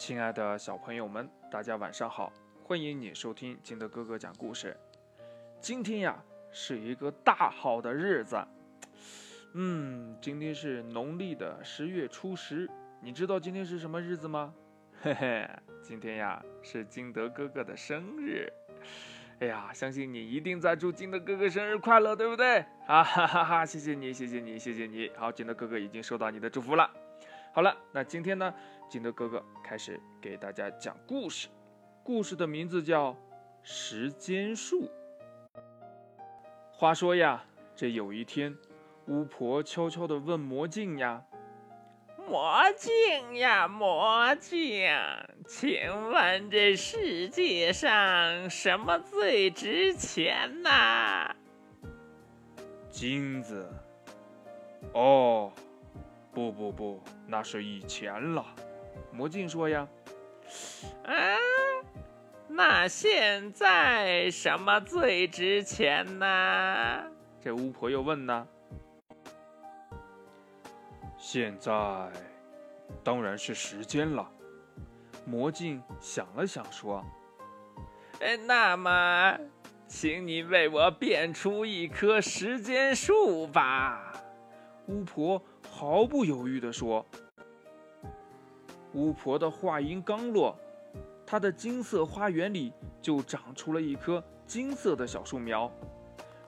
亲爱的小朋友们，大家晚上好！欢迎你收听金德哥哥讲故事。今天呀，是一个大好的日子。嗯，今天是农历的十月初十。你知道今天是什么日子吗？嘿嘿，今天呀是金德哥哥的生日。哎呀，相信你一定在祝金德哥哥生日快乐，对不对？啊哈哈哈！谢谢你，谢谢你，谢谢你。好，金德哥哥已经收到你的祝福了。好了，那今天呢，金德哥哥开始给大家讲故事。故事的名字叫《时间树》。话说呀，这有一天，巫婆悄悄地问魔镜呀：“魔镜呀，魔镜，请问这世界上什么最值钱呐？”金子。哦。不不不，那是以前了。魔镜说呀：“啊，那现在什么最值钱呢？”这巫婆又问呢：“现在当然是时间了。”魔镜想了想说：“哎，那么，请你为我变出一棵时间树吧。”巫婆。毫不犹豫地说：“巫婆的话音刚落，她的金色花园里就长出了一棵金色的小树苗。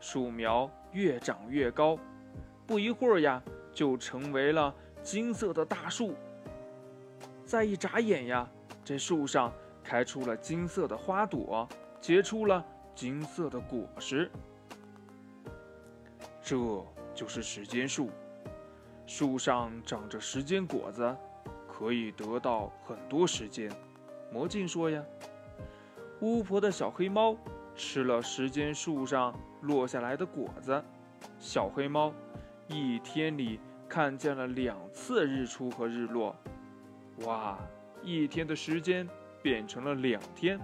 树苗越长越高，不一会儿呀，就成为了金色的大树。再一眨眼呀，这树上开出了金色的花朵，结出了金色的果实。这就是时间树。”树上长着时间果子，可以得到很多时间。魔镜说呀，巫婆的小黑猫吃了时间树上落下来的果子，小黑猫一天里看见了两次日出和日落。哇，一天的时间变成了两天。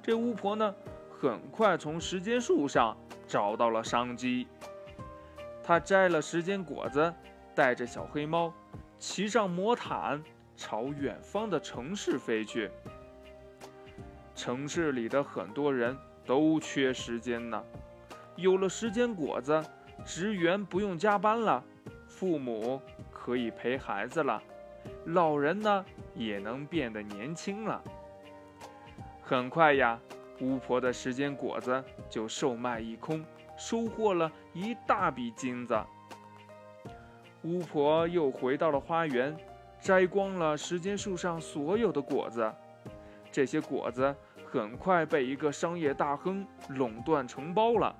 这巫婆呢，很快从时间树上找到了商机，她摘了时间果子。带着小黑猫，骑上魔毯，朝远方的城市飞去。城市里的很多人都缺时间呢，有了时间果子，职员不用加班了，父母可以陪孩子了，老人呢也能变得年轻了。很快呀，巫婆的时间果子就售卖一空，收获了一大笔金子。巫婆又回到了花园，摘光了时间树上所有的果子。这些果子很快被一个商业大亨垄断承包了。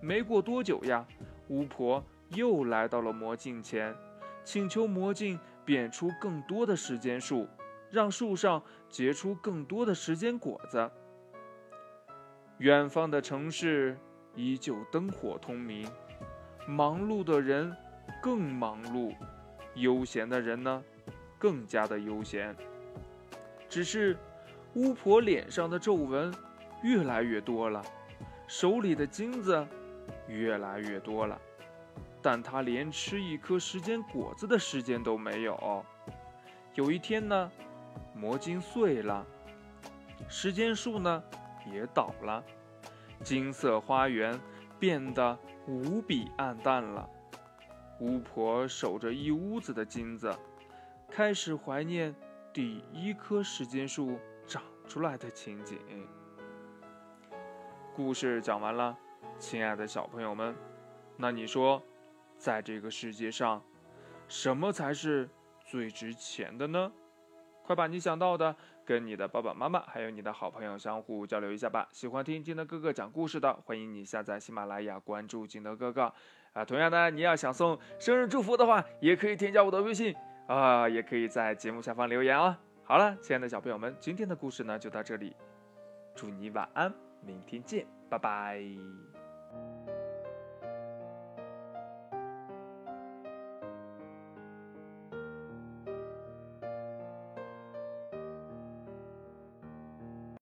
没过多久呀，巫婆又来到了魔镜前，请求魔镜变出更多的时间树，让树上结出更多的时间果子。远方的城市依旧灯火通明，忙碌的人。更忙碌，悠闲的人呢，更加的悠闲。只是，巫婆脸上的皱纹越来越多了，手里的金子越来越多了，但她连吃一颗时间果子的时间都没有。有一天呢，魔晶碎了，时间树呢也倒了，金色花园变得无比暗淡了。巫婆守着一屋子的金子，开始怀念第一棵时间树长出来的情景。故事讲完了，亲爱的小朋友们，那你说，在这个世界上，什么才是最值钱的呢？快把你想到的跟你的爸爸妈妈还有你的好朋友相互交流一下吧。喜欢听金德哥哥讲故事的，欢迎你下载喜马拉雅，关注金德哥哥。啊，同样呢，你要想送生日祝福的话，也可以添加我的微信啊，也可以在节目下方留言哦。好了，亲爱的小朋友们，今天的故事呢就到这里，祝你晚安，明天见，拜拜。